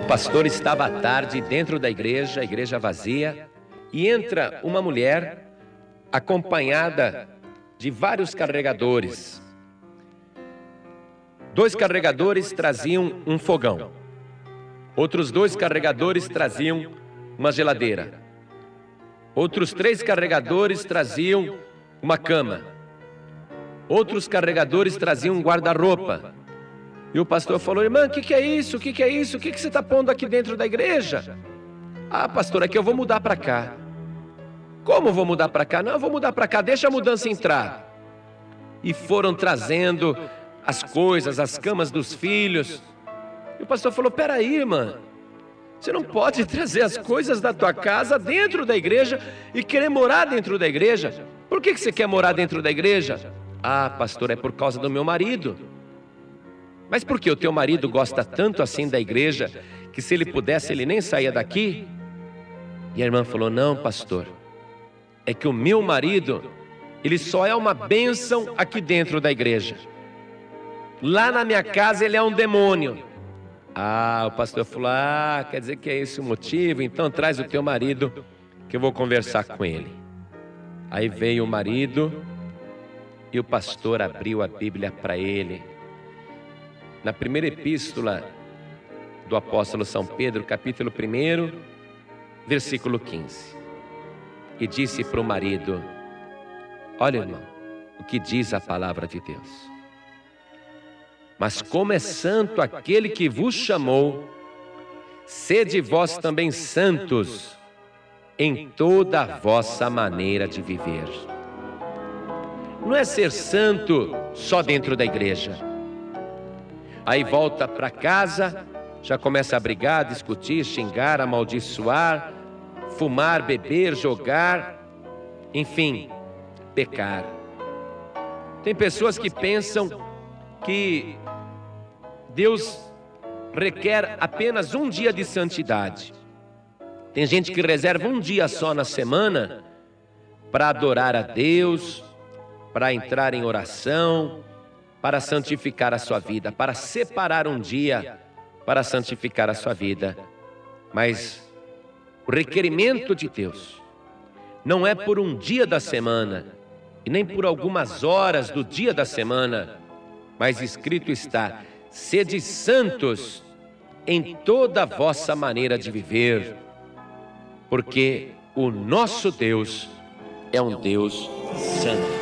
O pastor estava à tarde dentro da igreja, a igreja vazia, e entra uma mulher acompanhada de vários carregadores. Dois carregadores traziam um fogão. Outros dois carregadores traziam uma geladeira. Outros três carregadores traziam uma cama. Outros carregadores traziam um guarda-roupa. E o pastor falou: Irmã, o que, que, é isso? O que, que, é isso? O que, que você está pondo aqui dentro da igreja? Ah, pastor, é que eu vou mudar para cá. Como vou mudar para cá? Não, eu vou mudar para cá, deixa a mudança entrar. E foram trazendo as coisas, as camas dos filhos. E o pastor falou: Peraí, irmã, você não pode trazer as coisas da tua casa dentro da igreja e querer morar dentro da igreja. Por que, que você quer morar dentro da igreja? Ah, pastor, é por causa do meu marido. Mas por que o teu marido gosta tanto assim da igreja que se ele pudesse ele nem saía daqui? E a irmã falou: Não, pastor é que o meu marido, ele só é uma bênção aqui dentro da igreja. Lá na minha casa ele é um demônio. Ah, o pastor falou: Ah, quer dizer que é esse o motivo? Então traz o teu marido que eu vou conversar com ele. Aí veio o marido e o pastor abriu a Bíblia para ele. Na primeira epístola do apóstolo São Pedro, capítulo 1, versículo 15 e disse para o marido: Olha, irmão, o que diz a palavra de Deus. Mas como é santo aquele que vos chamou, sede vós também santos em toda a vossa maneira de viver. Não é ser santo só dentro da igreja. Aí volta para casa, já começa a brigar, discutir, xingar, amaldiçoar, fumar, beber, jogar, enfim, pecar. Tem pessoas que pensam que Deus requer apenas um dia de santidade. Tem gente que reserva um dia só na semana para adorar a Deus, para entrar em oração, para santificar a sua vida, para separar um dia para santificar a sua vida. Mas o requerimento de Deus não é por um dia da semana e nem por algumas horas do dia da semana, mas escrito está: sede santos em toda a vossa maneira de viver, porque o nosso Deus é um Deus santo.